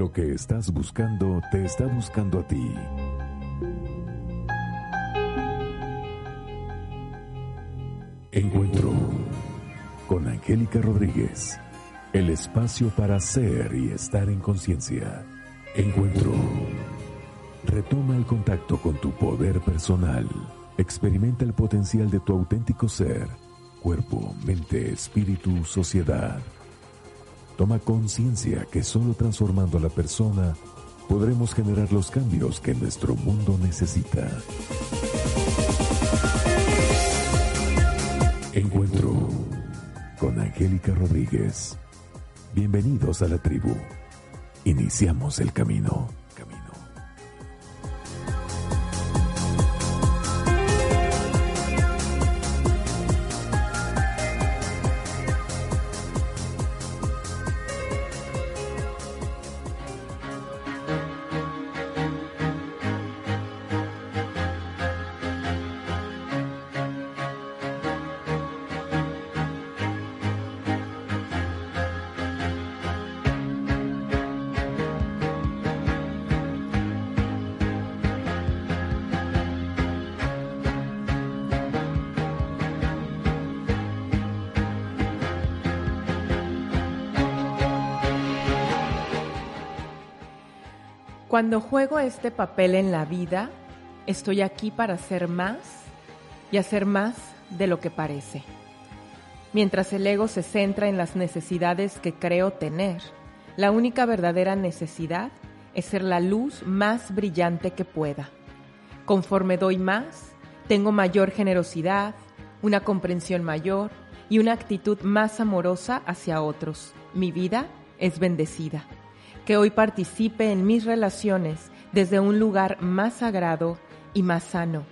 Lo que estás buscando te está buscando a ti. Encuentro con Angélica Rodríguez. El espacio para ser y estar en conciencia. Encuentro. Retoma el contacto con tu poder personal. Experimenta el potencial de tu auténtico ser, cuerpo, mente, espíritu, sociedad. Toma conciencia que solo transformando a la persona podremos generar los cambios que nuestro mundo necesita. Encuentro con Angélica Rodríguez. Bienvenidos a la tribu. Iniciamos el camino. Cuando juego este papel en la vida, estoy aquí para hacer más y hacer más de lo que parece. Mientras el ego se centra en las necesidades que creo tener, la única verdadera necesidad es ser la luz más brillante que pueda. Conforme doy más, tengo mayor generosidad, una comprensión mayor y una actitud más amorosa hacia otros. Mi vida es bendecida que hoy participe en mis relaciones desde un lugar más sagrado y más sano,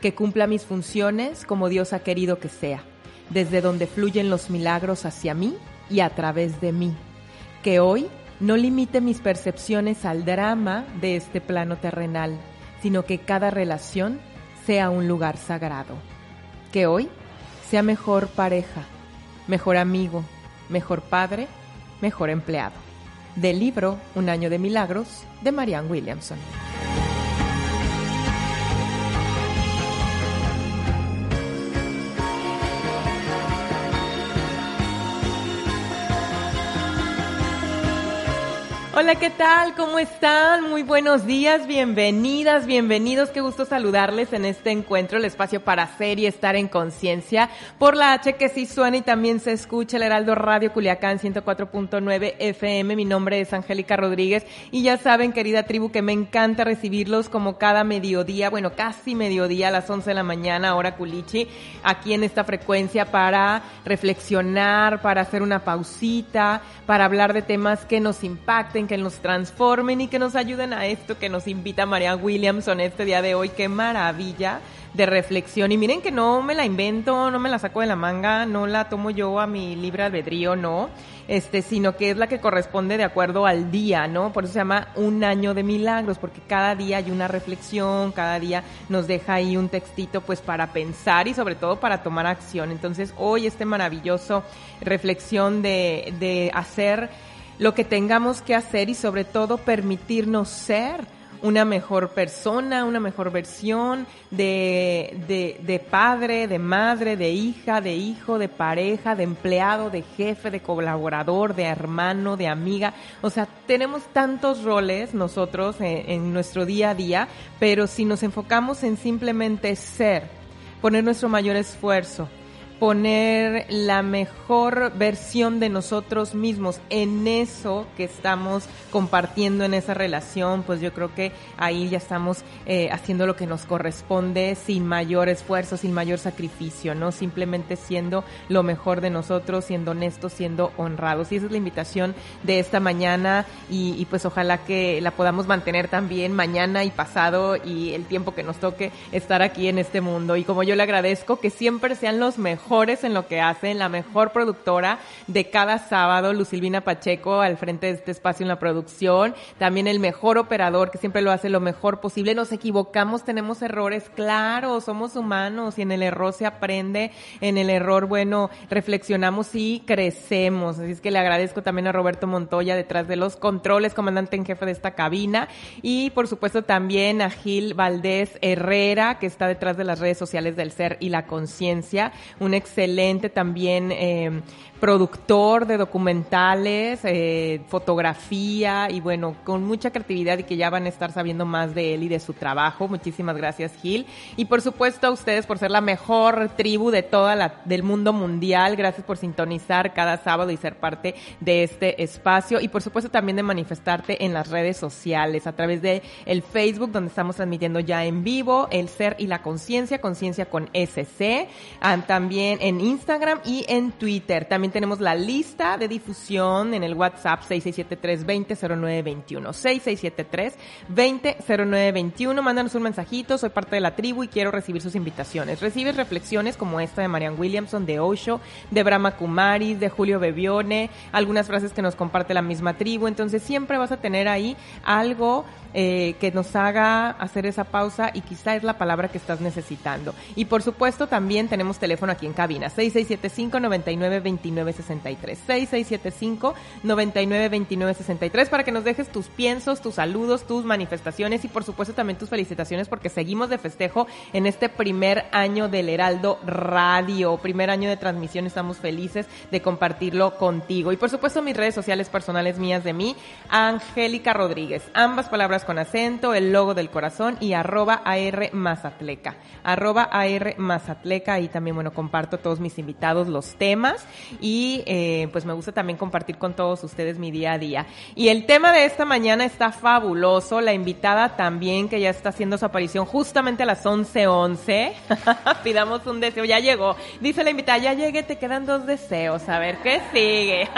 que cumpla mis funciones como Dios ha querido que sea, desde donde fluyen los milagros hacia mí y a través de mí, que hoy no limite mis percepciones al drama de este plano terrenal, sino que cada relación sea un lugar sagrado, que hoy sea mejor pareja, mejor amigo, mejor padre, mejor empleado del libro Un año de milagros de Marianne Williamson. Hola, ¿qué tal? ¿Cómo están? Muy buenos días, bienvenidas, bienvenidos. Qué gusto saludarles en este encuentro, el espacio para hacer y estar en conciencia. Por la H que sí suena y también se escucha el Heraldo Radio Culiacán 104.9 FM. Mi nombre es Angélica Rodríguez y ya saben, querida tribu, que me encanta recibirlos como cada mediodía, bueno, casi mediodía a las 11 de la mañana, hora culichi, aquí en esta frecuencia para reflexionar, para hacer una pausita, para hablar de temas que nos impacten que nos transformen y que nos ayuden a esto que nos invita María Williamson este día de hoy. Qué maravilla de reflexión. Y miren que no me la invento, no me la saco de la manga, no la tomo yo a mi libre albedrío, no, este, sino que es la que corresponde de acuerdo al día, ¿no? Por eso se llama un año de milagros, porque cada día hay una reflexión, cada día nos deja ahí un textito pues para pensar y sobre todo para tomar acción. Entonces hoy este maravilloso reflexión de, de hacer lo que tengamos que hacer y sobre todo permitirnos ser una mejor persona, una mejor versión de, de, de, padre, de madre, de hija, de hijo, de pareja, de empleado, de jefe, de colaborador, de hermano, de amiga. O sea, tenemos tantos roles nosotros en, en nuestro día a día, pero si nos enfocamos en simplemente ser, poner nuestro mayor esfuerzo, poner la mejor versión de nosotros mismos en eso que estamos compartiendo en esa relación, pues yo creo que ahí ya estamos eh, haciendo lo que nos corresponde sin mayor esfuerzo, sin mayor sacrificio, ¿no? Simplemente siendo lo mejor de nosotros, siendo honestos, siendo honrados. Y esa es la invitación de esta mañana y, y pues ojalá que la podamos mantener también mañana y pasado y el tiempo que nos toque estar aquí en este mundo. Y como yo le agradezco que siempre sean los mejores mejores en lo que hacen, la mejor productora de cada sábado, Lucilvina Pacheco, al frente de este espacio en la producción, también el mejor operador que siempre lo hace lo mejor posible. Nos equivocamos, tenemos errores, claro, somos humanos y en el error se aprende, en el error, bueno, reflexionamos y crecemos. Así es que le agradezco también a Roberto Montoya detrás de los controles, comandante en jefe de esta cabina, y por supuesto también a Gil Valdés Herrera, que está detrás de las redes sociales del ser y la conciencia, un excelente también eh, productor de documentales, eh, fotografía y bueno, con mucha creatividad y que ya van a estar sabiendo más de él y de su trabajo. Muchísimas gracias Gil. Y por supuesto a ustedes por ser la mejor tribu de toda la, del mundo mundial. Gracias por sintonizar cada sábado y ser parte de este espacio. Y por supuesto también de manifestarte en las redes sociales a través de el Facebook donde estamos transmitiendo ya en vivo el ser y la conciencia, conciencia con SC. Ah, en Instagram y en Twitter. También tenemos la lista de difusión en el WhatsApp 6673-200921. 6673-200921. Mándanos un mensajito, soy parte de la tribu y quiero recibir sus invitaciones. Recibes reflexiones como esta de Marian Williamson, de Osho, de Brahma Kumaris, de Julio Bebione, algunas frases que nos comparte la misma tribu. Entonces siempre vas a tener ahí algo eh, que nos haga hacer esa pausa y quizá es la palabra que estás necesitando. Y por supuesto también tenemos teléfono aquí en cabina, 6675-992963, 6675-992963 para que nos dejes tus piensos, tus saludos, tus manifestaciones y por supuesto también tus felicitaciones porque seguimos de festejo en este primer año del Heraldo Radio, primer año de transmisión, estamos felices de compartirlo contigo. Y por supuesto mis redes sociales personales mías de mí, Angélica Rodríguez, ambas palabras con acento, el logo del corazón y arroba AR Mazatleca. Arroba AR Mazatleca. Y también, bueno, comparto todos mis invitados los temas y eh, pues me gusta también compartir con todos ustedes mi día a día. Y el tema de esta mañana está fabuloso, la invitada también que ya está haciendo su aparición justamente a las 11.11. 11. Pidamos un deseo, ya llegó. Dice la invitada, ya llegué, te quedan dos deseos, a ver qué sigue.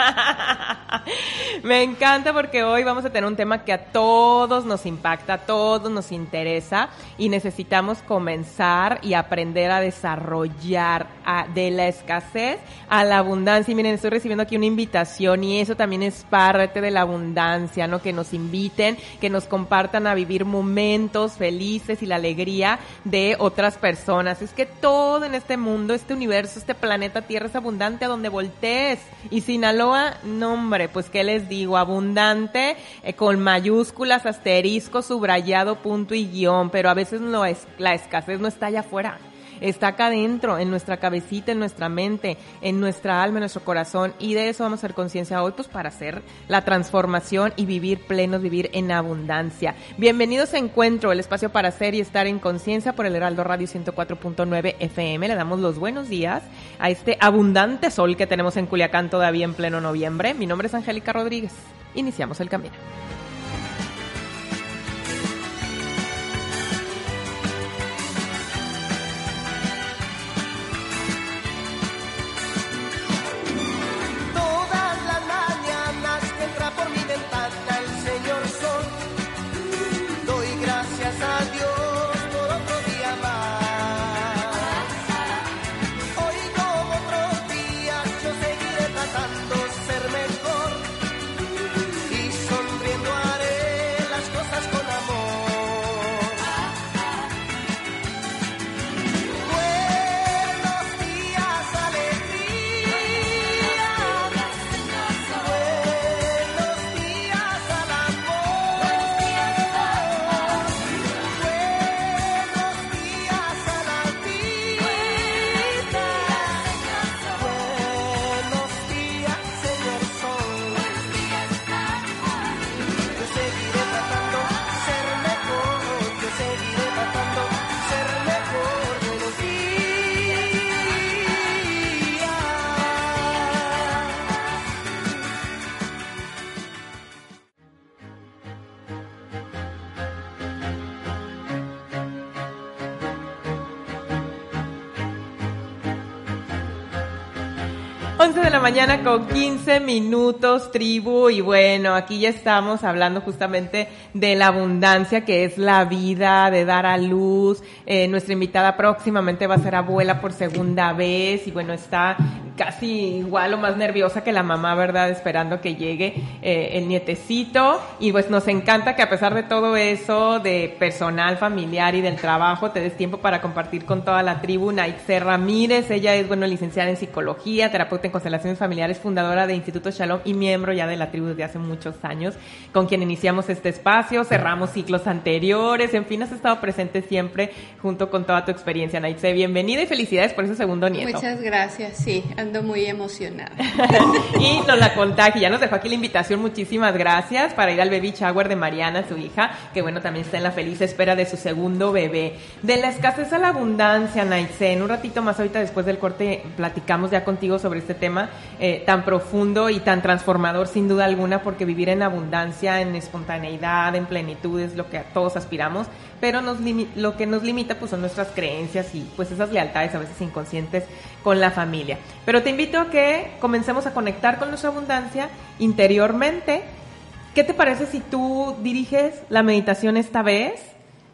me encanta porque hoy vamos a tener un tema que a todos nos impacta, a todos nos interesa y necesitamos comenzar y aprender a desarrollar de la escasez a la abundancia. Y miren, estoy recibiendo aquí una invitación y eso también es parte de la abundancia, ¿no? Que nos inviten, que nos compartan a vivir momentos felices y la alegría de otras personas. Es que todo en este mundo, este universo, este planeta Tierra es abundante a donde voltees. Y Sinaloa, no hombre, pues qué les digo, abundante eh, con mayúsculas, asteriscos subrayado, punto y guion, pero a veces no es, la escasez no está allá afuera. Está acá adentro, en nuestra cabecita, en nuestra mente, en nuestra alma, en nuestro corazón. Y de eso vamos a hacer conciencia hoy, pues para hacer la transformación y vivir plenos, vivir en abundancia. Bienvenidos a Encuentro, el espacio para ser y estar en conciencia por el Heraldo Radio 104.9 FM. Le damos los buenos días a este abundante sol que tenemos en Culiacán todavía en pleno noviembre. Mi nombre es Angélica Rodríguez. Iniciamos el camino. 11 de la mañana con 15 minutos, tribu. Y bueno, aquí ya estamos hablando justamente de la abundancia que es la vida, de dar a luz. Eh, nuestra invitada próximamente va a ser abuela por segunda vez y bueno, está casi igual o más nerviosa que la mamá, ¿verdad? Esperando que llegue eh, el nietecito. Y pues nos encanta que a pesar de todo eso, de personal, familiar y del trabajo, te des tiempo para compartir con toda la tribu. Naitse Ramírez, ella es, bueno, licenciada en psicología, terapeuta en constelaciones familiares, fundadora de Instituto Shalom y miembro ya de la tribu desde hace muchos años, con quien iniciamos este espacio, cerramos ciclos anteriores, en fin, has estado presente siempre junto con toda tu experiencia, Naitse. Bienvenida y felicidades por ese segundo nieto. Muchas gracias, sí, muy emocionada. y nos la contagia, ya nos dejó aquí la invitación, muchísimas gracias, para ir al baby shower de Mariana, su hija, que bueno, también está en la feliz espera de su segundo bebé. De la escasez a la abundancia, Naitse, en un ratito más ahorita después del corte platicamos ya contigo sobre este tema eh, tan profundo y tan transformador sin duda alguna, porque vivir en abundancia, en espontaneidad, en plenitud es lo que todos aspiramos, pero nos lo que nos limita pues son nuestras creencias y pues esas lealtades a veces inconscientes con la familia. Pero te invito a que comencemos a conectar con nuestra abundancia interiormente. ¿Qué te parece si tú diriges la meditación esta vez,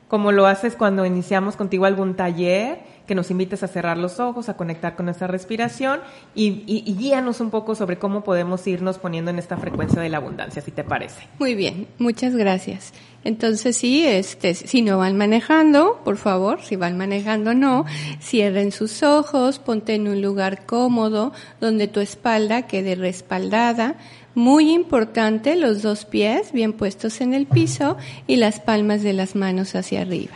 como lo haces cuando iniciamos contigo algún taller? Que nos invites a cerrar los ojos, a conectar con nuestra respiración y, guíanos un poco sobre cómo podemos irnos poniendo en esta frecuencia de la abundancia, si te parece. Muy bien, muchas gracias. Entonces sí, este, si no van manejando, por favor, si van manejando no, cierren sus ojos, ponte en un lugar cómodo donde tu espalda quede respaldada. Muy importante, los dos pies bien puestos en el piso y las palmas de las manos hacia arriba.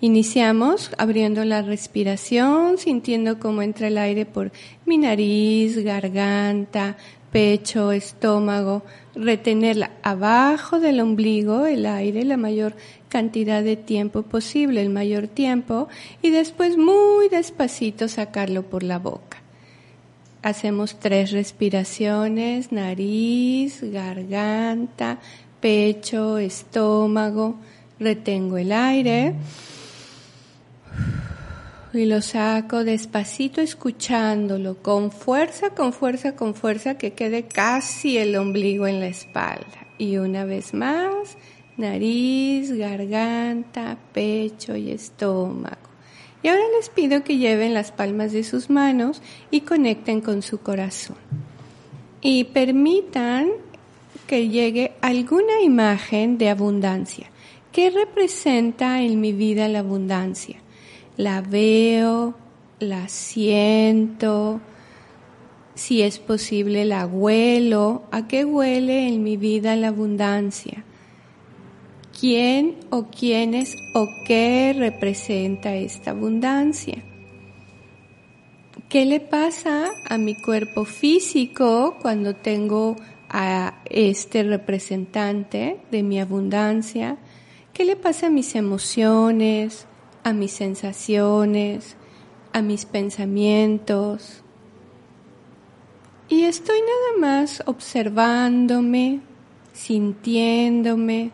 Iniciamos abriendo la respiración, sintiendo cómo entra el aire por mi nariz, garganta, pecho, estómago, retenerla abajo del ombligo, el aire, la mayor cantidad de tiempo posible, el mayor tiempo, y después muy despacito sacarlo por la boca. Hacemos tres respiraciones, nariz, garganta, pecho, estómago, retengo el aire y lo saco despacito escuchándolo, con fuerza, con fuerza, con fuerza, que quede casi el ombligo en la espalda. Y una vez más, nariz, garganta, pecho y estómago. Y ahora les pido que lleven las palmas de sus manos y conecten con su corazón. Y permitan que llegue alguna imagen de abundancia. ¿Qué representa en mi vida la abundancia? La veo, la siento, si es posible la huelo, a qué huele en mi vida la abundancia, quién o quiénes o qué representa esta abundancia. ¿Qué le pasa a mi cuerpo físico cuando tengo a este representante de mi abundancia? ¿Qué le pasa a mis emociones, a mis sensaciones, a mis pensamientos. Y estoy nada más observándome, sintiéndome,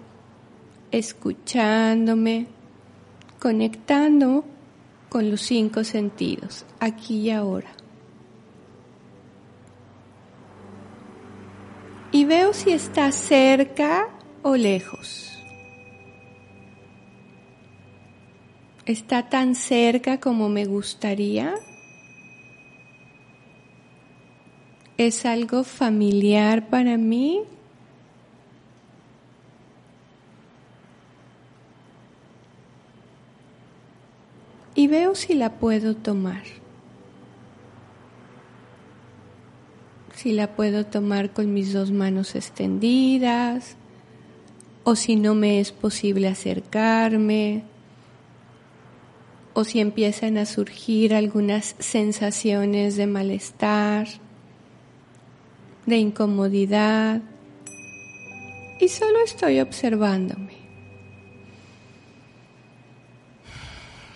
escuchándome, conectando con los cinco sentidos, aquí y ahora. Y veo si está cerca o lejos. Está tan cerca como me gustaría. Es algo familiar para mí. Y veo si la puedo tomar. Si la puedo tomar con mis dos manos extendidas o si no me es posible acercarme o si empiezan a surgir algunas sensaciones de malestar, de incomodidad, y solo estoy observándome.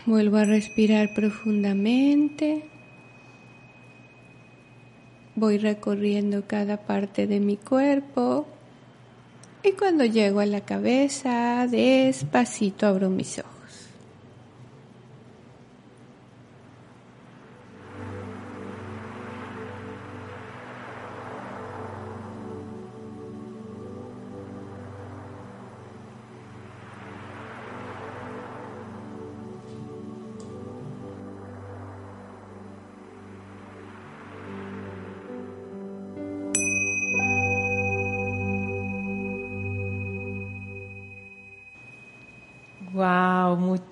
Vuelvo a respirar profundamente. Voy recorriendo cada parte de mi cuerpo y cuando llego a la cabeza, despacito abro mis ojos.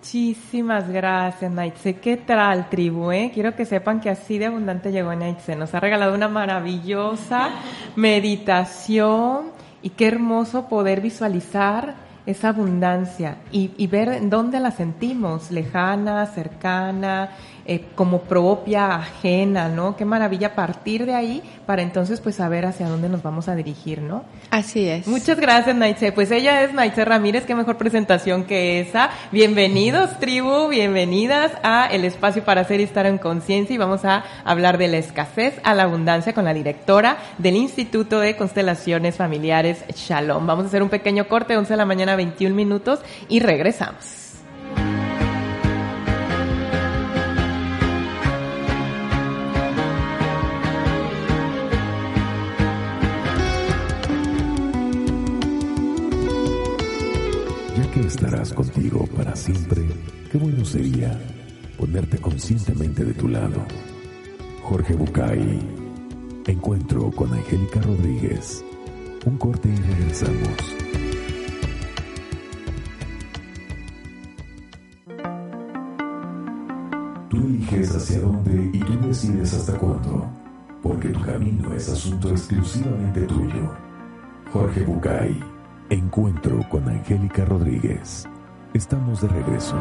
Muchísimas gracias, Naitse. ¿Qué tal, tribu? Eh? Quiero que sepan que así de abundante llegó Naitse. Nos ha regalado una maravillosa meditación y qué hermoso poder visualizar esa abundancia y, y ver dónde la sentimos, lejana, cercana, eh, como propia, ajena, ¿no? Qué maravilla partir de ahí para entonces pues saber hacia dónde nos vamos a dirigir, ¿no? Así es. Muchas gracias, Naitse. Pues ella es Naitse Ramírez, qué mejor presentación que esa. Bienvenidos, tribu, bienvenidas a El Espacio para Ser y Estar en Conciencia y vamos a hablar de la escasez a la abundancia con la directora del Instituto de Constelaciones Familiares Shalom. Vamos a hacer un pequeño corte, 11 de la mañana, 21 minutos y regresamos. estarás contigo para siempre, qué bueno sería ponerte conscientemente de tu lado. Jorge Bucay. Encuentro con Angélica Rodríguez. Un corte y regresamos. Hacia dónde y tú decides hasta cuándo, porque tu camino es asunto exclusivamente tuyo. Jorge Bucay. Encuentro con Angélica Rodríguez. Estamos de regreso.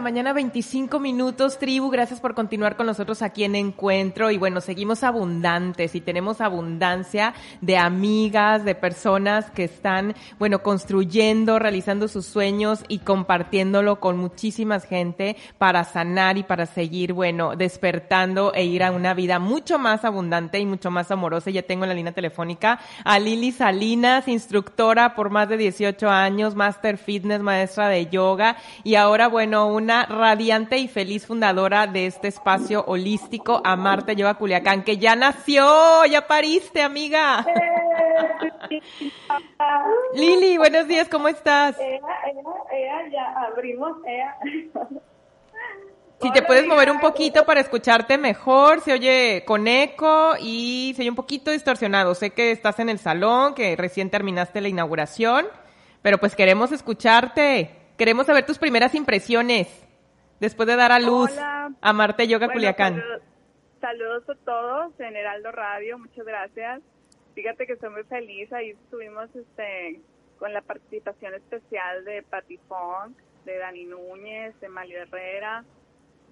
Mañana, 25 minutos, tribu. Gracias por continuar con nosotros aquí en Encuentro. Y bueno, seguimos abundantes y tenemos abundancia de amigas, de personas que están, bueno, construyendo, realizando sus sueños y compartiéndolo con muchísimas gente para sanar y para seguir, bueno, despertando e ir a una vida mucho más abundante y mucho más amorosa. Ya tengo en la línea telefónica a Lili Salinas, instructora por más de 18 años, Master Fitness, maestra de yoga y ahora, bueno, una radiante y feliz fundadora de este espacio holístico, Amarte Yoga Culiacán, que ya nació, ya pariste, amiga. Lili, buenos días, ¿cómo estás? ya abrimos, Si te puedes mover un poquito para escucharte mejor, se oye con eco y se oye un poquito distorsionado. Sé que estás en el salón, que recién terminaste la inauguración, pero pues queremos escucharte. Queremos saber tus primeras impresiones después de dar a luz a Marte Yoga Culiacán. Saludos, a todos en Heraldo Radio, muchas gracias. Fíjate que estoy muy feliz, ahí estuvimos este, con la participación especial de Patifón, de Dani Núñez, de Mario Herrera,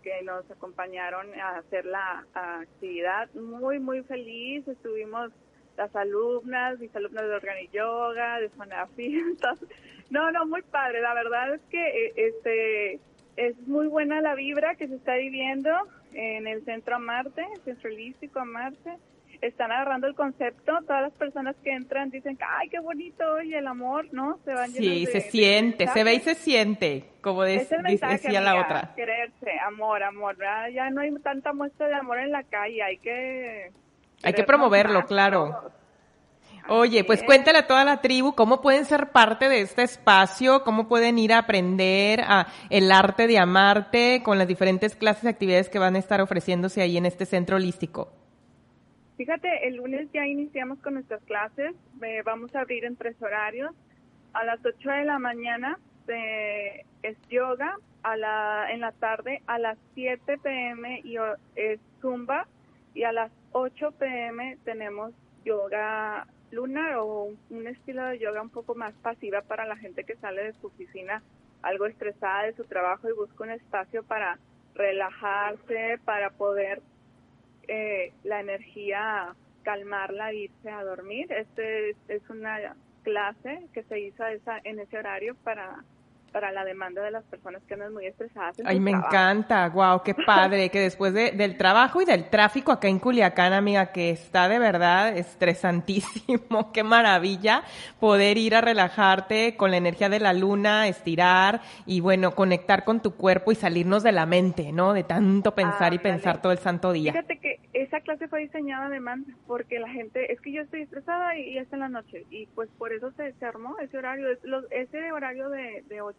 que nos acompañaron a hacer la actividad. Muy, muy feliz, estuvimos las alumnas, mis alumnas de Organi Yoga, de Zona No, no, muy padre. La verdad es que eh, este es muy buena la vibra que se está viviendo en el Centro Amarte, Centro Holístico Amarte. Están agarrando el concepto. Todas las personas que entran dicen, ay, qué bonito, y el amor, ¿no? Se van Sí, se siente, se ve y se siente, como decía la otra. Quererse, amor, amor. Ya no hay tanta muestra de amor en la calle, hay que... Hay que promoverlo, claro. Oye, pues cuéntale a toda la tribu cómo pueden ser parte de este espacio, cómo pueden ir a aprender a el arte de amarte con las diferentes clases y actividades que van a estar ofreciéndose ahí en este centro holístico. Fíjate, el lunes ya iniciamos con nuestras clases, eh, vamos a abrir en tres horarios. A las 8 de la mañana eh, es yoga, a la, en la tarde a las 7 pm y, es zumba y a las 8 pm tenemos yoga Luna o un estilo de yoga un poco más pasiva para la gente que sale de su oficina algo estresada de su trabajo y busca un espacio para relajarse, para poder eh, la energía calmarla e irse a dormir. Este es una clase que se hizo esa, en ese horario para para la demanda de las personas que andan muy estresadas. Ay, me encanta, wow, qué padre, que después de, del trabajo y del tráfico acá en Culiacán, amiga, que está de verdad estresantísimo, qué maravilla poder ir a relajarte con la energía de la luna, estirar y bueno, conectar con tu cuerpo y salirnos de la mente, ¿no? De tanto pensar y pensar todo el santo día. Fíjate que esa clase fue diseñada de demanda porque la gente, es que yo estoy estresada y, y es en la noche y pues por eso se, se armó ese horario, ese horario de, de 8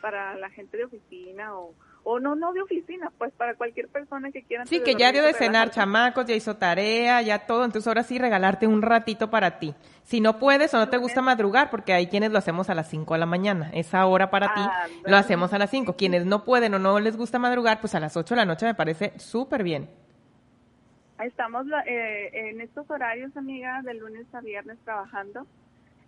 para la gente de oficina o, o no, no de oficina, pues para cualquier persona que quiera. Sí, que ya dio de cenar chamacos, ya hizo tarea, ya todo, entonces ahora sí regalarte un ratito para ti. Si no puedes o no te gusta madrugar, porque hay quienes lo hacemos a las 5 de la mañana, esa hora para ti lo hacemos a las 5. Quienes no pueden o no les gusta madrugar, pues a las 8 de la noche me parece súper bien. Estamos eh, en estos horarios, amiga, de lunes a viernes trabajando.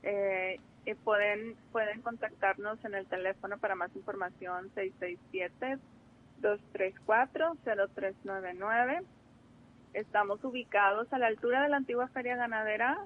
Eh, eh, pueden, pueden contactarnos en el teléfono para más información 667-234-0399. Estamos ubicados a la altura de la antigua Feria Ganadera,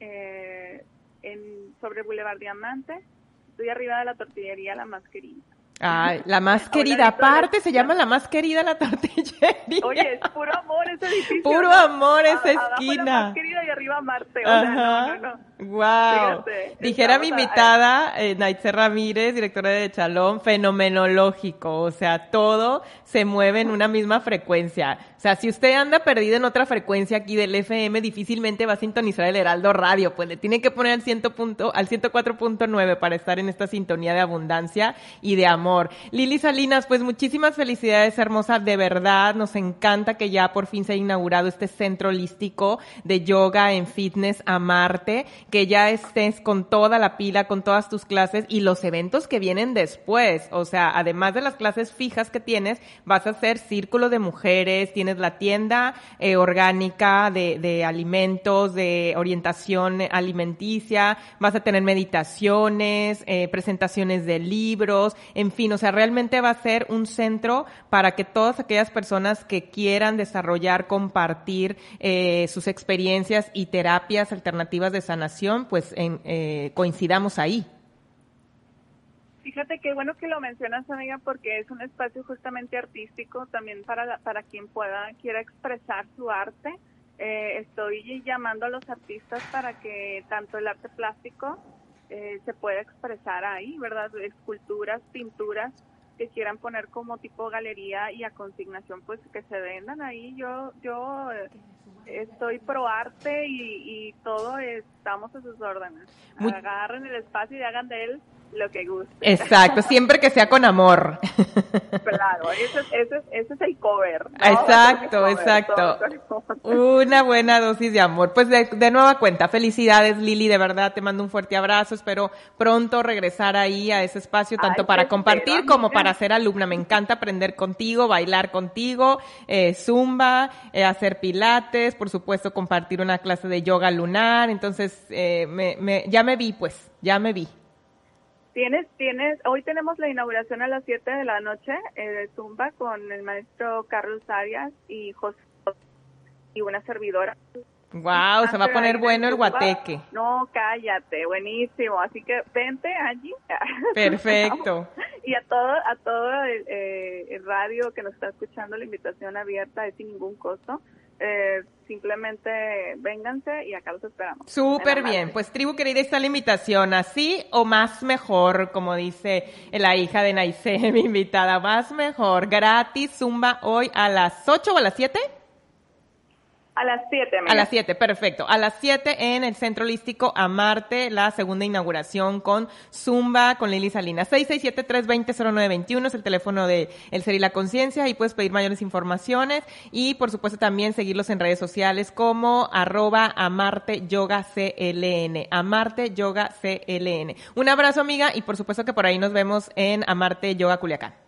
eh, en, sobre Boulevard Diamante. Estoy arriba de la tortillería La Masquerita. Ay, la más querida. Aparte, se llama la más querida la tortillería. Oye, es puro amor ese edificio. Puro amor esa esquina. La más querida y arriba Marte. O Ajá. no, no, no. Wow. Dijera mi invitada, eh, Naitze Ramírez, directora de Chalón, fenomenológico. O sea, todo se mueve en una misma frecuencia. O sea, si usted anda perdido en otra frecuencia aquí del FM, difícilmente va a sintonizar el Heraldo Radio. Pues le tiene que poner al, ciento punto, al 104.9 para estar en esta sintonía de abundancia y de amor. Lili Salinas, pues muchísimas felicidades, hermosa. De verdad, nos encanta que ya por fin se haya inaugurado este centro holístico de yoga en fitness a Marte que ya estés con toda la pila, con todas tus clases y los eventos que vienen después. O sea, además de las clases fijas que tienes, vas a hacer círculo de mujeres, tienes la tienda eh, orgánica de, de alimentos, de orientación alimenticia, vas a tener meditaciones, eh, presentaciones de libros, en fin, o sea, realmente va a ser un centro para que todas aquellas personas que quieran desarrollar, compartir eh, sus experiencias y terapias alternativas de sanación pues eh, coincidamos ahí. Fíjate qué bueno que lo mencionas, amiga, porque es un espacio justamente artístico también para, para quien pueda, quiera expresar su arte. Eh, estoy llamando a los artistas para que tanto el arte plástico eh, se pueda expresar ahí, ¿verdad? Esculturas, pinturas que quieran poner como tipo galería y a consignación, pues que se vendan ahí. Yo, yo estoy pro arte y, todo estamos a sus órdenes. Agarren el espacio y hagan de él lo que guste. Exacto, siempre que sea con amor. Claro, ese, ese, ese es el cover. Exacto, exacto. Una buena dosis de amor. Pues de, de, nueva cuenta, felicidades Lili, de verdad te mando un fuerte abrazo. Espero pronto regresar ahí a ese espacio, tanto para compartir como para ser alumna. Me encanta aprender contigo, bailar contigo, eh, zumba, eh, hacer pilates, por supuesto compartir una clase de yoga lunar. Entonces, eh, me, me, ya me vi pues, ya me vi. Tienes, tienes, hoy tenemos la inauguración a las 7 de la noche eh, de Zumba con el maestro Carlos Arias y José y una servidora. Wow, se va a poner bueno el guateque. No, cállate, buenísimo. Así que vente allí. Perfecto. y a todo, a todo el, eh, el radio que nos está escuchando, la invitación abierta es sin ningún costo. Eh, simplemente vénganse y acá los esperamos. Súper bien, pues tribu querida, está la invitación, así o más mejor, como dice la hija de Naise, mi invitada, más mejor, gratis, zumba hoy a las 8 o a las 7. A las 7. A las 7, perfecto. A las 7 en el Centro Holístico Amarte, la segunda inauguración con Zumba, con Lili Salinas. 667-320-0921 es el teléfono de El Ser y la Conciencia y puedes pedir mayores informaciones y por supuesto también seguirlos en redes sociales como arroba Amarte Yoga CLN. Amarte Yoga CLN. Un abrazo amiga y por supuesto que por ahí nos vemos en Amarte Yoga Culiacán.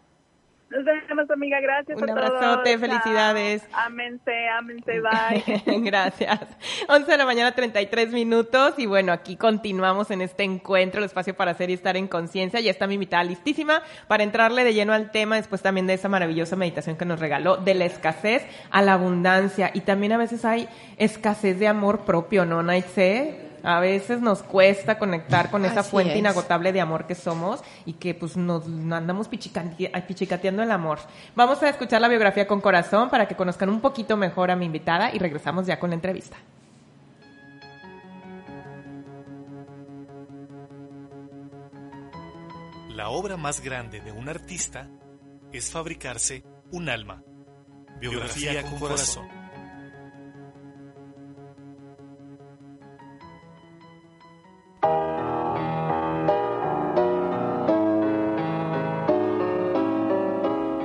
Nos vemos, amiga. Gracias Un abrazote, felicidades. Ámense, ámense, bye. Gracias. 11 de la mañana, 33 minutos. Y bueno, aquí continuamos en este encuentro, el espacio para hacer y estar en conciencia. Ya está mi invitada listísima para entrarle de lleno al tema, después también de esa maravillosa meditación que nos regaló, de la escasez a la abundancia. Y también a veces hay escasez de amor propio, ¿no, Naitse? A veces nos cuesta conectar con esa fuente inagotable de amor que somos y que pues nos andamos pichicateando el amor. Vamos a escuchar la biografía con corazón para que conozcan un poquito mejor a mi invitada y regresamos ya con la entrevista. La obra más grande de un artista es fabricarse un alma. Biografía, con, corazón.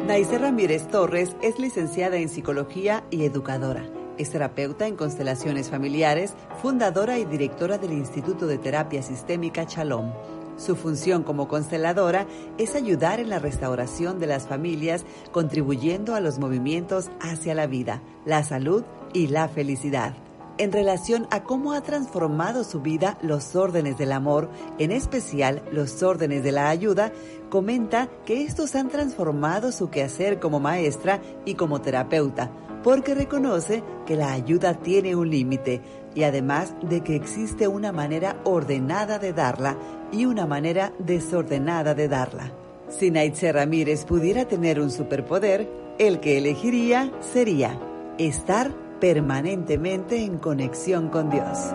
Naice Ramírez Torres es licenciada en psicología y educadora. Es terapeuta en constelaciones familiares, fundadora y directora del Instituto de Terapia Sistémica Chalom. Su función como consteladora es ayudar en la restauración de las familias, contribuyendo a los movimientos hacia la vida, la salud y la felicidad en relación a cómo ha transformado su vida los órdenes del amor, en especial los órdenes de la ayuda, comenta que estos han transformado su quehacer como maestra y como terapeuta, porque reconoce que la ayuda tiene un límite y además de que existe una manera ordenada de darla y una manera desordenada de darla. Si Naitze Ramírez pudiera tener un superpoder, el que elegiría sería estar permanentemente en conexión con Dios.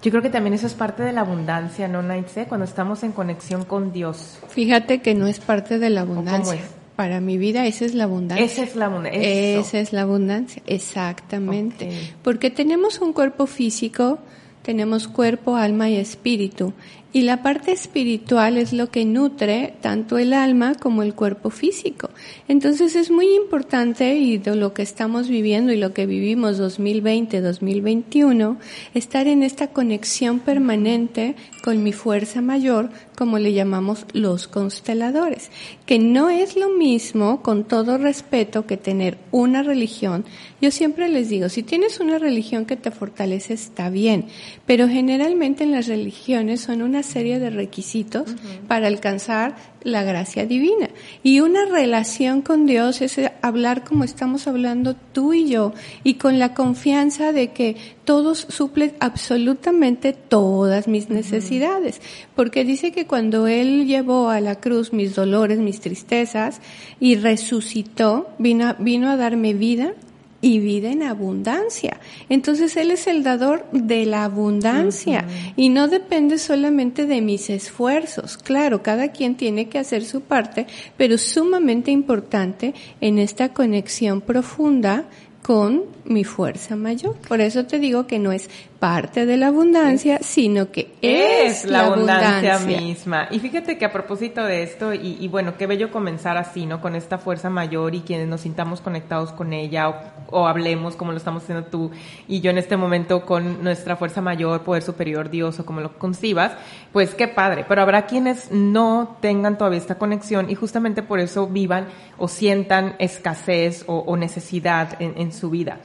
Yo creo que también eso es parte de la abundancia, ¿no, Naitse? Cuando estamos en conexión con Dios. Fíjate que no es parte de la abundancia para mi vida, esa es la abundancia. Esa es la abundancia. Esa es la abundancia, exactamente. Porque tenemos un cuerpo físico, tenemos cuerpo, alma y espíritu. Y la parte espiritual es lo que nutre tanto el alma como el cuerpo físico. Entonces es muy importante y de lo que estamos viviendo y lo que vivimos 2020-2021, estar en esta conexión permanente con mi fuerza mayor, como le llamamos los consteladores, que no es lo mismo, con todo respeto, que tener una religión. Yo siempre les digo, si tienes una religión que te fortalece, está bien, pero generalmente en las religiones son una serie de requisitos para alcanzar la gracia divina. Y una relación con Dios es hablar como estamos hablando tú y yo, y con la confianza de que todos suplen absolutamente todas mis necesidades. Porque dice que cuando Él llevó a la cruz mis dolores, mis tristezas, y resucitó, vino, vino a darme vida, y vida en abundancia. Entonces Él es el dador de la abundancia y no depende solamente de mis esfuerzos. Claro, cada quien tiene que hacer su parte, pero sumamente importante en esta conexión profunda con mi fuerza mayor. Por eso te digo que no es parte de la abundancia, sino que es, la, abundancia, misma. Y fíjate que a propósito de esto, y, bueno, qué bello comenzar así, ¿no? Con esta fuerza mayor y quienes nos sintamos conectados con ella o, hablemos como lo estamos haciendo tú y yo en este momento con nuestra fuerza mayor, poder superior, Dios o como lo concibas, pues qué padre. Pero habrá quienes no tengan todavía esta conexión y justamente por eso vivan o sientan escasez o, necesidad en su vida.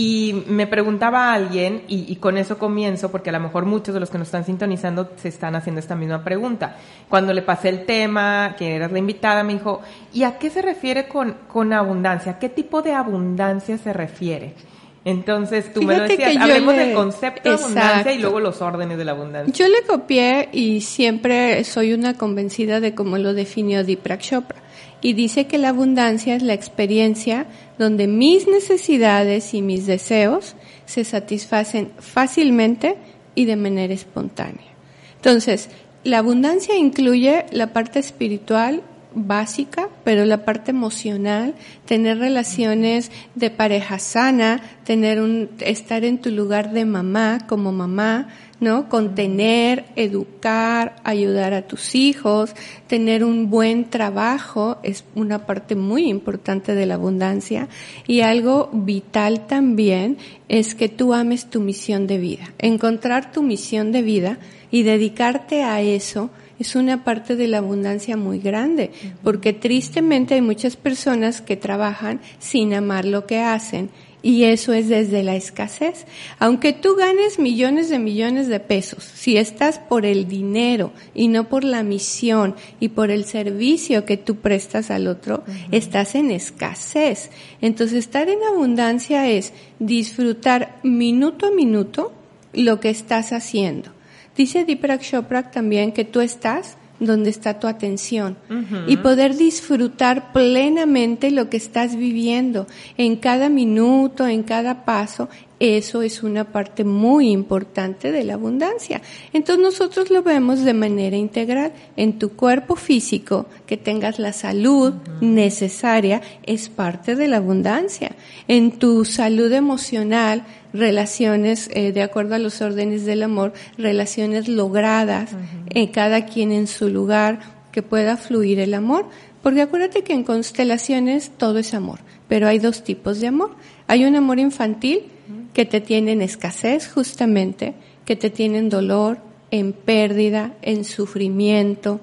Y me preguntaba alguien, y, con eso comienzo, porque a lo mejor muchos de los que nos están sintonizando se están haciendo esta misma pregunta. Cuando le pasé el tema, que eras la invitada, me dijo, ¿y a qué se refiere con, con abundancia? ¿Qué tipo de abundancia se refiere? Entonces tú me lo decías, hablemos del concepto de abundancia y luego los órdenes de la abundancia. Yo le copié y siempre soy una convencida de cómo lo definió Deepak Chopra y dice que la abundancia es la experiencia donde mis necesidades y mis deseos se satisfacen fácilmente y de manera espontánea. Entonces, la abundancia incluye la parte espiritual básica, pero la parte emocional, tener relaciones de pareja sana, tener un, estar en tu lugar de mamá como mamá, ¿no? Contener, educar, ayudar a tus hijos, tener un buen trabajo es una parte muy importante de la abundancia y algo vital también es que tú ames tu misión de vida. Encontrar tu misión de vida y dedicarte a eso es una parte de la abundancia muy grande, porque tristemente hay muchas personas que trabajan sin amar lo que hacen y eso es desde la escasez. Aunque tú ganes millones de millones de pesos, si estás por el dinero y no por la misión y por el servicio que tú prestas al otro, estás en escasez. Entonces estar en abundancia es disfrutar minuto a minuto lo que estás haciendo. Dice Deepak Chopra también que tú estás donde está tu atención y poder disfrutar plenamente lo que estás viviendo en cada minuto, en cada paso. Eso es una parte muy importante de la abundancia. Entonces nosotros lo vemos de manera integral. En tu cuerpo físico, que tengas la salud necesaria, es parte de la abundancia. En tu salud emocional, relaciones, eh, de acuerdo a los órdenes del amor, relaciones logradas, en cada quien en su lugar, que pueda fluir el amor. Porque acuérdate que en constelaciones todo es amor, pero hay dos tipos de amor. Hay un amor infantil, que te tienen escasez justamente, que te tienen dolor, en pérdida, en sufrimiento,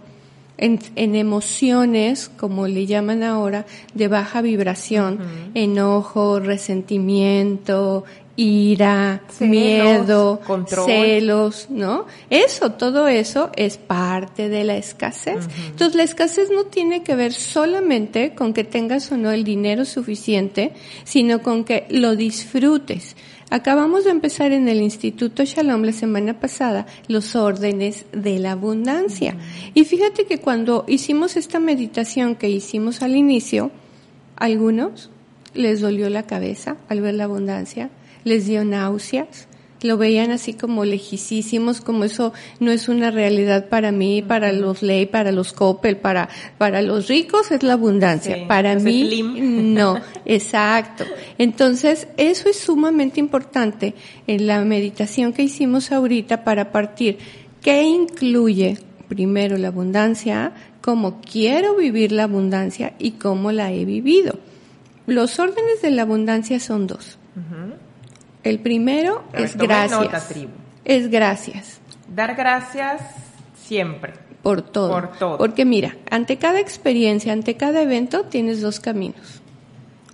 en, emociones, como le llaman ahora, de baja vibración, enojo, resentimiento, ira, miedo, celos, ¿no? Eso, todo eso es parte de la escasez. Entonces, la escasez no tiene que ver solamente con que tengas o no el dinero suficiente, sino con que lo disfrutes. Acabamos de empezar en el Instituto Shalom la semana pasada los órdenes de la abundancia. Y fíjate que cuando hicimos esta meditación que hicimos al inicio, algunos les dolió la cabeza al ver la abundancia, les dio náuseas, lo veían así como lejísimos, como eso no es una realidad para mí, para los ley, para los Coppel, para, para los ricos es la abundancia. para mí, no, exacto. Entonces, eso es sumamente importante en la meditación que hicimos ahorita para partir. ¿Qué incluye? Primero la abundancia, cómo quiero vivir la abundancia y cómo la he vivido. Los órdenes de la abundancia son dos. El primero es gracias. Es gracias. Dar gracias siempre. Por todo. Por todo. Porque mira, ante cada experiencia, ante cada evento, tienes dos caminos.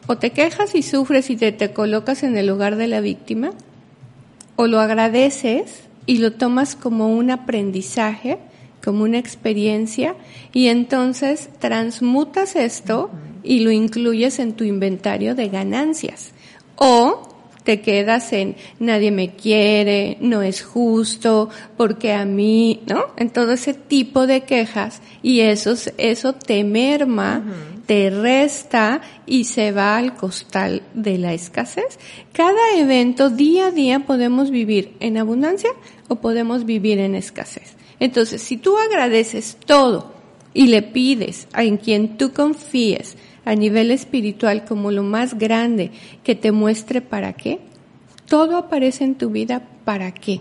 O te quejas y sufres y te, te colocas en el lugar de la víctima, o lo agradeces y lo tomas como un aprendizaje, como una experiencia, y entonces transmutas esto y lo incluyes en tu inventario de ganancias. O te quedas en nadie me quiere, no es justo, porque a mí, ¿no? En todo ese tipo de quejas y eso, eso te merma, te resta y se va al costal de la escasez. Cada evento día a día podemos vivir en abundancia o podemos vivir en escasez. Entonces, si tú agradeces todo y le pides a en quien tú confíes, a nivel espiritual como lo más grande que te muestre para qué. Todo aparece en tu vida para qué.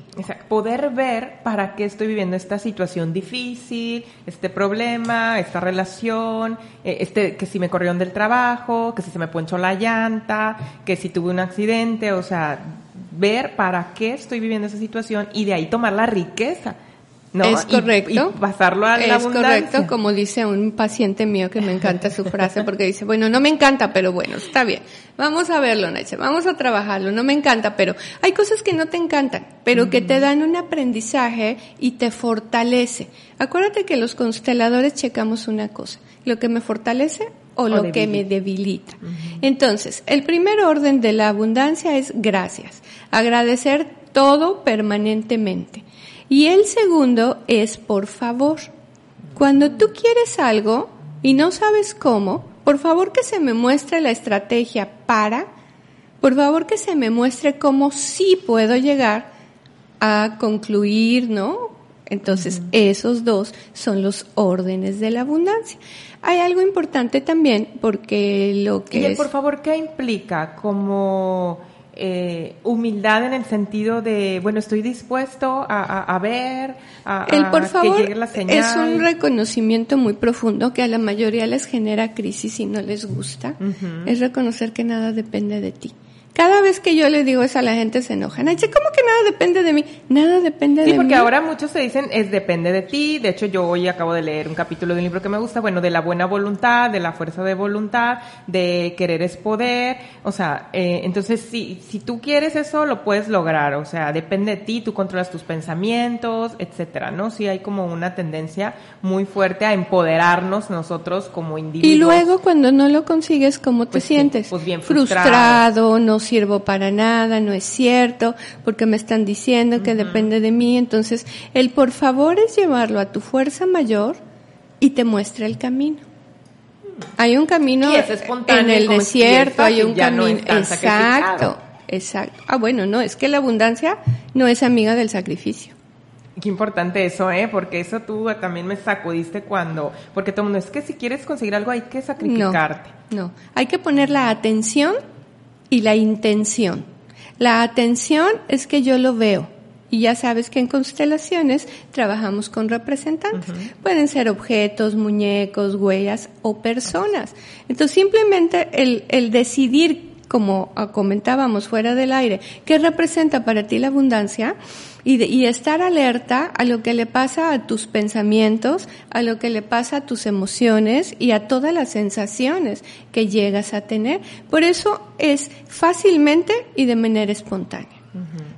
Poder ver para qué estoy viviendo esta situación difícil, este problema, esta relación, eh, este que si me corrieron del trabajo, que si se me ponchó la llanta, que si tuve un accidente, o sea, ver para qué estoy viviendo esa situación y de ahí tomar la riqueza es correcto. Y, pasarlo a la Es correcto, como dice un paciente mío que me encanta su frase porque dice, bueno, no me encanta, pero bueno, está bien. Vamos a verlo, Nacha, vamos a trabajarlo. No me encanta, pero hay cosas que no te encantan, pero que te dan un aprendizaje y te fortalece. Acuérdate que los consteladores checamos una cosa, lo que me fortalece o, lo que me debilita. Entonces, el primer orden de la abundancia es gracias. Agradecer todo permanentemente. Y el segundo es por favor. Cuando tú quieres algo y no sabes cómo, por favor que se me muestre la estrategia para, por favor que se me muestre cómo sí puedo llegar a concluir, ¿no? Entonces, esos dos son los órdenes de la abundancia. Hay algo importante también, porque lo que... Y el, por favor, ¿qué implica? Como eh, humildad en el sentido de, bueno, estoy dispuesto a, ver, a, el por favor, que llegue la señal. Es un reconocimiento muy profundo que a la mayoría les genera crisis y no les gusta. Es reconocer que nada depende de ti. Cada vez que yo le digo eso a la gente se enojan. Dice, ¿cómo que nada depende de mí? Nada depende de mí. Sí, porque ahora muchos se dicen, es depende de ti. De hecho, yo hoy acabo de leer un capítulo de un libro que me gusta, bueno, de la buena voluntad, de la fuerza de voluntad, de querer es poder. O sea, eh, entonces, si, si tú quieres eso, lo puedes lograr. O sea, depende de ti, tú controlas tus pensamientos, etcétera, ¿no? Sí hay como una tendencia muy fuerte a empoderarnos nosotros como individuos. Y luego, cuando no lo consigues, ¿cómo te Pues sí, sientes? pues bien frustrado. frustrado, no sirvo para nada, no es cierto, porque me están diciendo que depende de mí. Entonces, el por favor es llevarlo a tu fuerza mayor y te muestra el camino. Hay un camino es en el desierto, hay un no camino exacto. Exacto. Ah, bueno, no, es que la abundancia no es amiga del sacrificio. Qué importante eso, ¿eh? Porque eso tú también me sacudiste cuando, porque todo el mundo es que si quieres conseguir algo hay que sacrificarte. No, no, hay que poner la atención y la intención. La atención es que yo lo veo. Y ya sabes que en constelaciones trabajamos con representantes. Pueden ser objetos, muñecos, huellas o personas. Entonces simplemente el, el decidir, como comentábamos fuera del aire, qué representa para ti la abundancia, y, y, estar alerta a lo que le pasa a tus pensamientos, a lo que le pasa a tus emociones y a todas las sensaciones que llegas a tener. Por eso es fácilmente y de manera espontánea.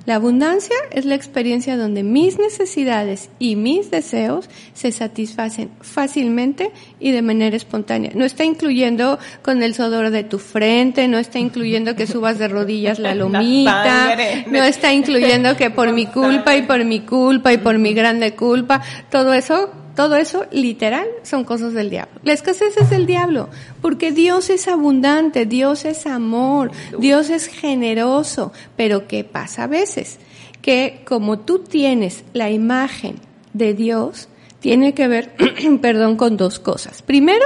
La abundancia es la experiencia donde mis necesidades y mis deseos se satisfacen fácilmente y de manera espontánea. No está incluyendo con el sudor de tu frente, no está incluyendo que subas de rodillas la lomita, no está incluyendo que por mi culpa y por mi culpa y por mi grande culpa, todo eso todo eso, literal, son cosas del diablo. La escasez es del diablo, porque Dios es abundante, Dios es amor, Dios es generoso. Pero ¿qué pasa a veces? Que como tú tienes la imagen de Dios, tiene que ver, perdón, con dos cosas. Primero,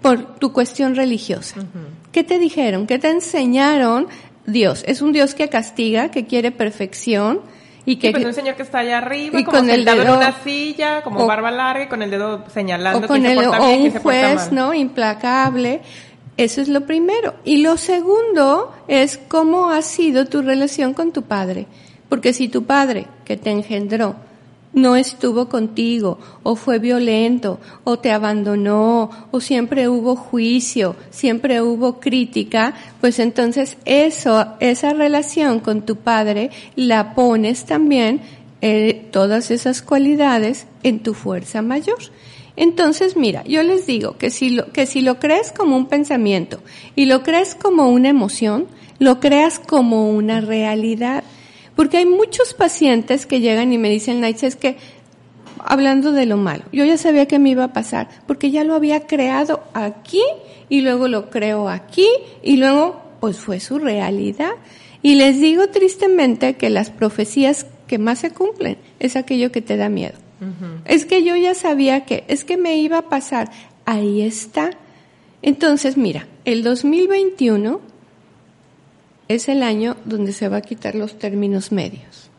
por tu cuestión religiosa. ¿Qué te dijeron? ¿Qué te enseñaron? Dios es un Dios que castiga, que quiere perfección, y que pues un señor que está allá arriba, y como con el dedo, en una silla, como barba larga y con el dedo señalando o con el, o un juez, ¿no? Implacable. Eso es lo primero. Y lo segundo es cómo ha sido tu relación con tu padre. Porque si tu padre, que te engendró, no estuvo contigo, o fue violento, o te abandonó, o siempre hubo juicio, siempre hubo crítica, pues entonces eso, esa relación con tu padre la pones también eh, todas esas cualidades en tu fuerza mayor. Entonces, mira, yo les digo que si lo, que si lo crees como un pensamiento y lo crees como una emoción, lo creas como una realidad. Porque hay muchos pacientes que llegan y me dicen, Naitz, es que hablando de lo malo, yo ya sabía que me iba a pasar, porque ya lo había creado aquí y luego lo creo aquí y luego pues fue su realidad. Y les digo tristemente que las profecías que más se cumplen es aquello que te da miedo. Es que yo ya sabía que, es que me iba a pasar. Ahí está. Entonces, mira, el 2021 es el año donde se va a quitar los términos medios.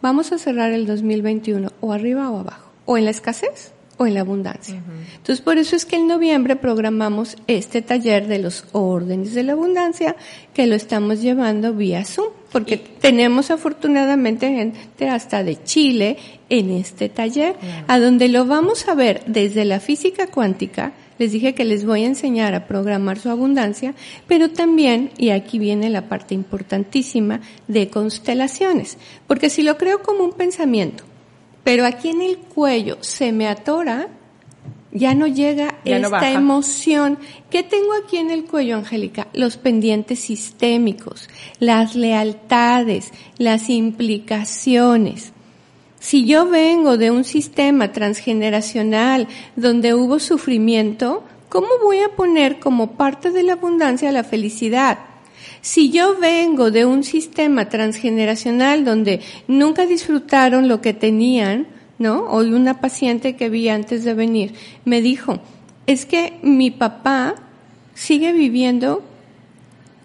Vamos a cerrar el 2021 o arriba o abajo, o en la escasez o en la abundancia. Entonces, por eso es que en noviembre programamos este taller de los órdenes de la abundancia, que lo estamos llevando vía Zoom, porque tenemos afortunadamente gente hasta de Chile en este taller, a donde lo vamos a ver desde la física cuántica, les dije que les voy a enseñar a programar su abundancia, pero también, y aquí viene la parte importantísima, de constelaciones. Porque si lo creo como un pensamiento, pero aquí en el cuello se me atora, ya no llega esta emoción. ¿Qué tengo aquí en el cuello, Angélica? Los pendientes sistémicos, las lealtades, las implicaciones. Si yo vengo de un sistema transgeneracional donde hubo sufrimiento, ¿cómo voy a poner como parte de la abundancia la felicidad? Si yo vengo de un sistema transgeneracional donde nunca disfrutaron lo que tenían, ¿no? Hoy una paciente que vi antes de venir me dijo, es que mi papá sigue viviendo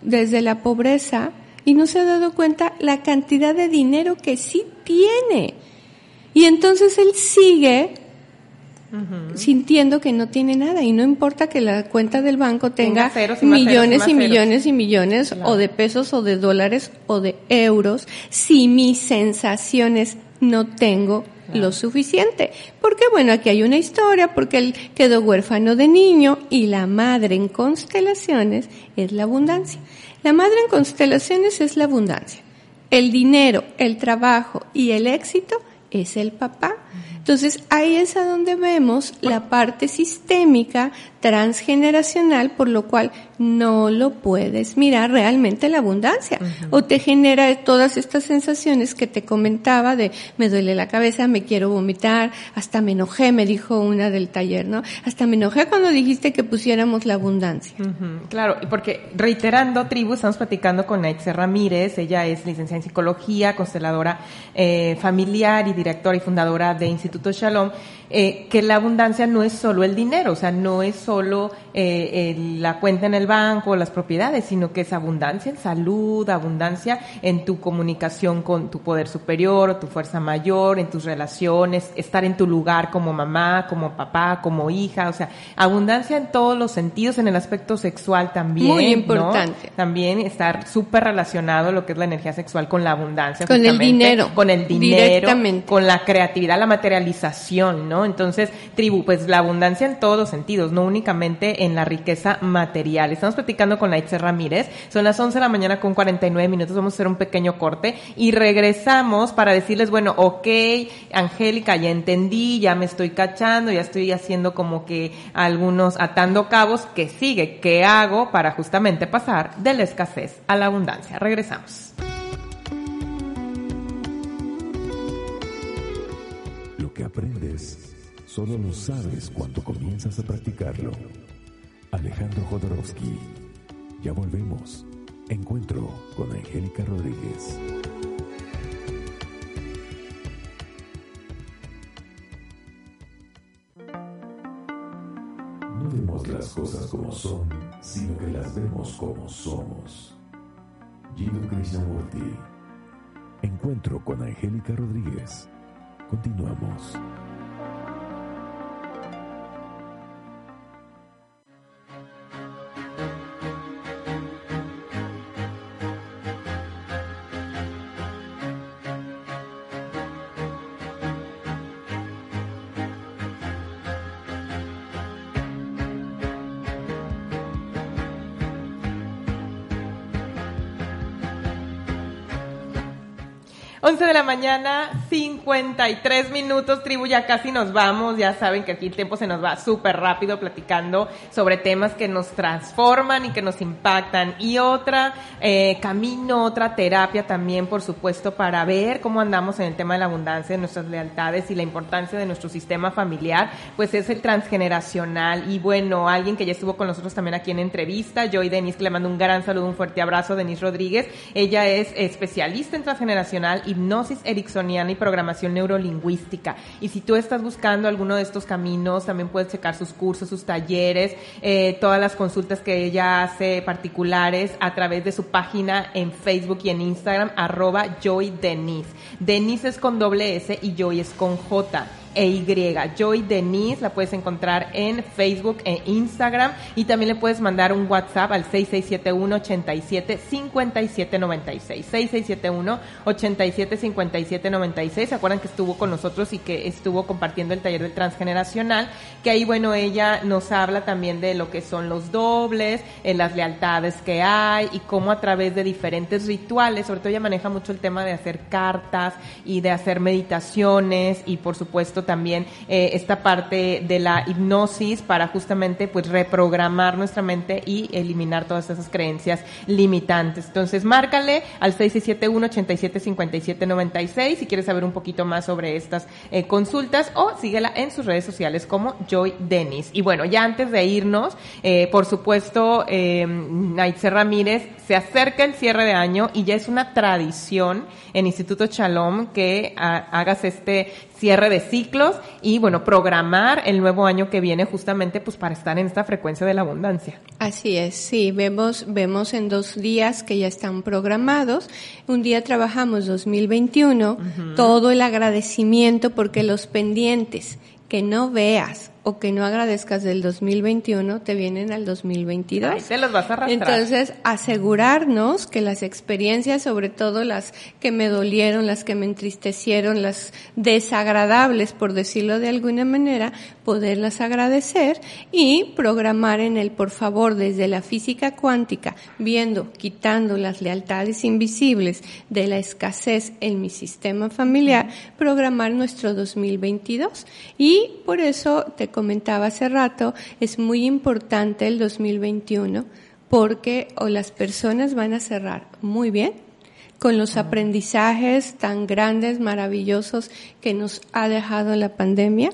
desde la pobreza y no se ha dado cuenta la cantidad de dinero que sí tiene. Y entonces él sigue sintiendo que no tiene nada y no importa que la cuenta del banco tenga, millones y, millones y millones o de pesos o de dólares o de euros si mis sensaciones no tengo lo suficiente. Porque bueno, aquí hay una historia, porque él quedó huérfano de niño y la madre en constelaciones es la abundancia. La madre en constelaciones es la abundancia. El dinero, el trabajo y el éxito es el papá. Entonces, ahí es a donde vemos la parte sistémica transgeneracional, por lo cual no lo puedes mirar realmente la abundancia. O te genera todas estas sensaciones que te comentaba de me duele la cabeza, me quiero vomitar, hasta me enojé, me dijo una del taller, ¿no? Hasta me enojé cuando dijiste que pusiéramos la abundancia. Claro, y porque reiterando, tribu, estamos platicando con Naitze Ramírez, ella es licenciada en psicología, consteladora eh, familiar y directora y fundadora de Instituto Shalom, eh, que la abundancia no es solo el dinero, o sea, no es solo eh, la cuenta en el banco, las propiedades, sino que es abundancia en salud, abundancia en tu comunicación con tu poder superior tu fuerza mayor, en tus relaciones, estar en tu lugar como mamá, como papá, como hija, o sea, abundancia en todos los sentidos, en el aspecto sexual también. Muy importante. También estar súper relacionado lo que es la energía sexual con la abundancia. Con el dinero. Con el dinero. Con la creatividad, la materialización, ¿no? Entonces, tribu, pues la abundancia en todos los sentidos, no únicamente en la riqueza material. Estamos platicando con Laitze Ramírez, son las 11 de la mañana con 49 minutos, vamos a hacer un pequeño corte y regresamos para decirles, bueno, ok, Angélica, ya entendí, ya me estoy cachando, ya estoy haciendo como que algunos atando cabos, ¿qué sigue? ¿Qué hago para justamente pasar de la escasez a la abundancia? Regresamos. Lo que aprendes Solo lo sabes cuando comienzas a practicarlo. Alejandro Jodorowsky. Ya volvemos. Encuentro con Angélica Rodríguez. No vemos las cosas como son, sino que las vemos como somos. Gino Krishnamurti. Encuentro con Angélica Rodríguez. Continuamos. 11 de la mañana, 53 minutos, tribu, ya casi nos vamos, ya saben que aquí el tiempo se nos va súper rápido platicando sobre temas que nos transforman y que nos impactan. Y otra eh, camino, otra terapia también, por supuesto, para ver cómo andamos en el tema de la abundancia, de nuestras lealtades y la importancia de nuestro sistema familiar, pues es el transgeneracional. Y bueno, alguien que ya estuvo con nosotros también aquí en entrevista, Joy Denise, que le mando un gran saludo, un fuerte abrazo, Denise Rodríguez. Ella es especialista en transgeneracional y hipnosis ericksoniana y programación neurolingüística. Y si tú estás buscando alguno de estos caminos, también puedes checar sus cursos, sus talleres, eh, todas las consultas que ella hace particulares a través de su página en Facebook y en Instagram, arroba Joy Denise. Denise es con doble S y Joy es con J e Y. Joy Denise la puedes encontrar en Facebook e Instagram y también le puedes mandar un WhatsApp al 6671 87 57 96. 6671 87 57 96. ¿Se acuerdan que estuvo con nosotros y que estuvo compartiendo el taller del transgeneracional? Que ahí, bueno, ella nos habla también de lo que son los dobles, en las lealtades que hay y cómo a través de diferentes rituales, sobre todo ella maneja mucho el tema de hacer cartas y de hacer meditaciones y por supuesto también eh, esta parte de la hipnosis para justamente pues reprogramar nuestra mente y eliminar todas esas creencias limitantes. Entonces, márcale al 6671-875796 si quieres saber un poquito más sobre estas eh, consultas o síguela en sus redes sociales como Joy Dennis. Y bueno, ya antes de irnos, eh, por supuesto, eh, Ramírez, se acerca el cierre de año y ya es una tradición en Instituto Shalom que hagas este cierre de ciclos y bueno, programar el nuevo año que viene justamente pues para estar en esta frecuencia de la abundancia. Así es, sí, vemos, vemos en dos días que ya están programados. Un día trabajamos 2021, todo el agradecimiento porque los pendientes que no veas, o que no agradezcas del 2021 te vienen al 2022. Ahí te los vas a arrastrar. Entonces, asegurarnos que las experiencias, sobre todo las que me dolieron, las que me entristecieron, las desagradables, por decirlo de alguna manera, poderlas agradecer y programar en el, por favor, desde la física cuántica, viendo, quitando las lealtades invisibles de la escasez en mi sistema familiar, programar nuestro 2022. Y por eso te comentaba hace rato, es muy importante el 2021 porque o las personas van a cerrar muy bien con los aprendizajes tan grandes, maravillosos que nos ha dejado la pandemia,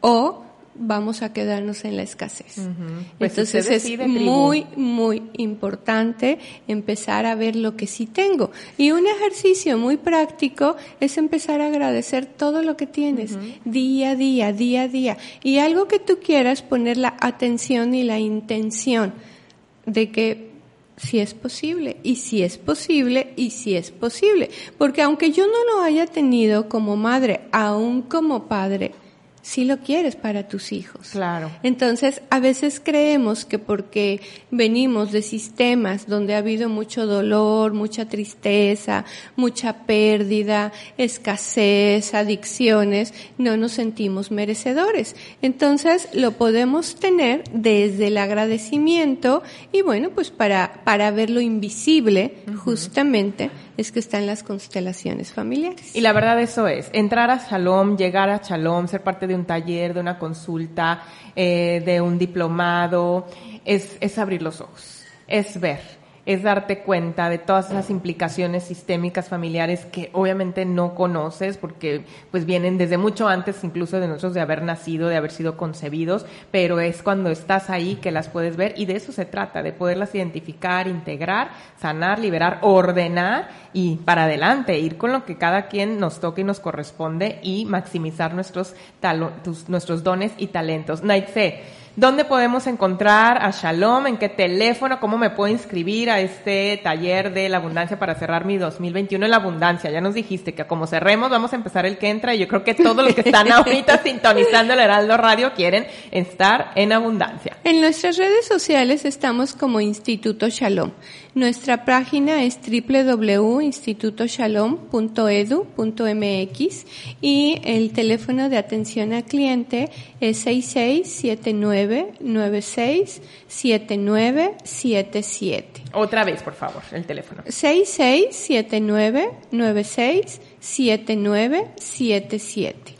o vamos a quedarnos en la escasez. Pues Entonces es muy, muy importante empezar a ver lo que sí tengo. Y un ejercicio muy práctico es empezar a agradecer todo lo que tienes, día a día, día a día. Y algo que tú quieras poner la atención y la intención de que si es posible, y si es posible, y si es posible. Porque aunque yo no lo haya tenido como madre, aún como padre, si lo quieres para tus hijos. Claro. Entonces, a veces creemos que porque venimos de sistemas donde ha habido mucho dolor, mucha tristeza, mucha pérdida, escasez, adicciones, no nos sentimos merecedores. Entonces, lo podemos tener desde el agradecimiento y bueno, pues para, para ver lo invisible, justamente, es que están las constelaciones familiares. Y la verdad eso es, entrar a Shalom, llegar a Shalom, ser parte de un taller, de una consulta, eh, de un diplomado, es, es abrir los ojos, es ver es darte cuenta de todas esas implicaciones sistémicas familiares que obviamente no conoces porque pues vienen desde mucho antes incluso de nosotros de haber nacido, de haber sido concebidos, pero es cuando estás ahí que las puedes ver y de eso se trata, de poderlas identificar, integrar, sanar, liberar, ordenar y para adelante, ir con lo que cada quien nos toque y nos corresponde y maximizar nuestros, nuestros dones y talentos. Naitse, ¿Dónde podemos encontrar a Shalom? ¿En qué teléfono? ¿Cómo me puedo inscribir a este taller de la abundancia para cerrar mi 2021 en la abundancia? Ya nos dijiste que como cerremos vamos a empezar el que entra y yo creo que todos los que están ahorita sintonizando el Heraldo Radio quieren estar en abundancia. En nuestras redes sociales estamos como Instituto Shalom. Nuestra página es www.institutoshalom.edu.mx y el teléfono de atención al cliente es 6679967977. Otra vez, por favor, el teléfono. 6679967977.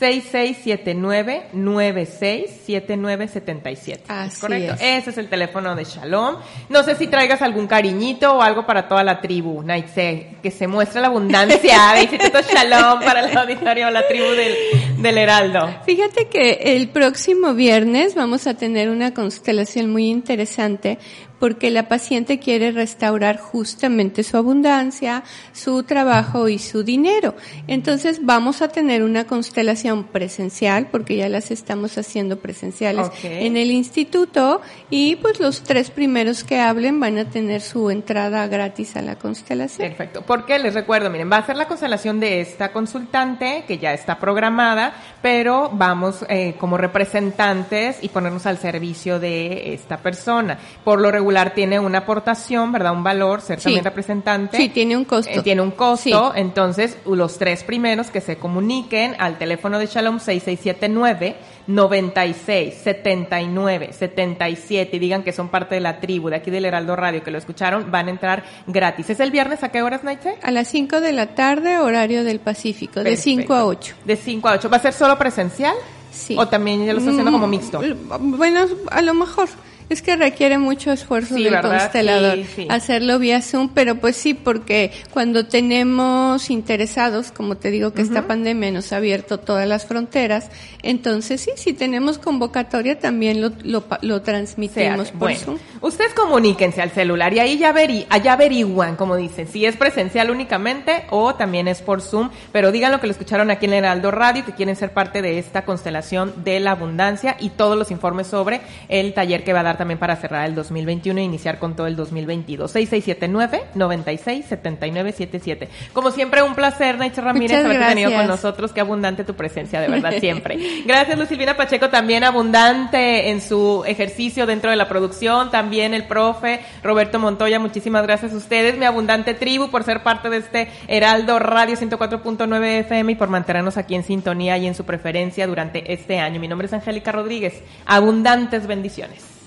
6679-967977. Así ¿Es correcto? es. Ese es el teléfono de Shalom. No sé si traigas algún cariñito o algo para toda la tribu, Naitse, que se muestre la abundancia de Instituto Shalom para el auditorio, la tribu del, del Heraldo. Fíjate que el próximo viernes vamos a tener una constelación muy interesante porque la paciente quiere restaurar justamente su abundancia, su trabajo y su dinero. Entonces vamos a tener una constelación presencial, porque ya las estamos haciendo presenciales en el instituto, y pues los tres primeros que hablen van a tener su entrada gratis a la constelación. Perfecto. Porque les recuerdo, miren, va a ser la constelación de esta consultante que ya está programada, pero vamos eh, como representantes y ponernos al servicio de esta persona. Por lo regular tiene una aportación, ¿verdad? Un valor, ser Sí. también representante. Sí, tiene un costo. Eh, tiene un costo, Sí. entonces los tres primeros que se comuniquen al teléfono de Shalom 6679 96 79 77 y digan que son parte de la tribu de aquí del Heraldo Radio que lo escucharon, van a entrar gratis. ¿Es el viernes a qué horas, Naitse? A las 5 de la tarde, horario del Pacífico, de 5 a Perfecto. 8. De 5 a 8. ¿Va a ser solo presencial? Sí. ¿O también ya lo está haciendo como mixto? Mm, Bueno, a lo mejor. Es que requiere mucho esfuerzo Sí, del ¿verdad? constelador Sí, sí. hacerlo vía Zoom, pero pues sí, porque cuando tenemos interesados, como te digo que esta pandemia nos ha abierto todas las fronteras, entonces sí, si tenemos convocatoria también lo, lo, lo transmitimos por Bueno, Zoom. Ustedes comuníquense al celular y ahí ya, veri allá averiguan, como dicen, si es presencial únicamente o también es por Zoom, pero digan lo que lo escucharon aquí en Heraldo Radio, que quieren ser parte de esta constelación de la abundancia y todos los informes sobre el taller que va a dar también para cerrar el 2021 e iniciar con todo el 2022. 6679 96 7977. Como siempre, un placer, Nacho Ramírez, haber tenido con nosotros. Qué abundante tu presencia, de verdad, siempre. Gracias, Lucilvina Pacheco, también abundante en su ejercicio dentro de la producción. También el profe Roberto Montoya, muchísimas gracias a ustedes, mi abundante tribu, por ser parte de este Heraldo Radio 104.9 FM y por mantenernos aquí en sintonía y en su preferencia durante este año. Mi nombre es Angélica Rodríguez. Abundantes bendiciones.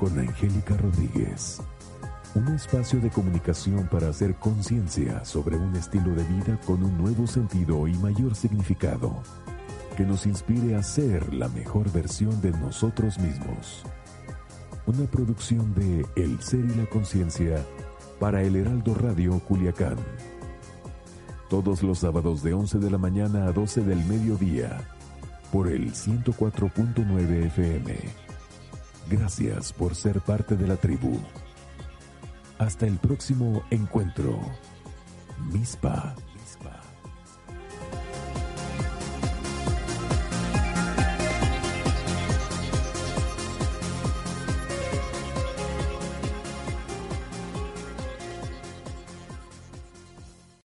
Con Angélica Rodríguez. Un espacio de comunicación para hacer conciencia sobre un estilo de vida con un nuevo sentido y mayor significado que nos inspire a ser la mejor versión de nosotros mismos. Una producción de El Ser y la Conciencia para el Heraldo Radio Culiacán. Todos los sábados de 11 de la mañana a 12 del mediodía por el 104.9 FM. Gracias por ser parte de la tribu. Hasta el próximo encuentro. Mispa.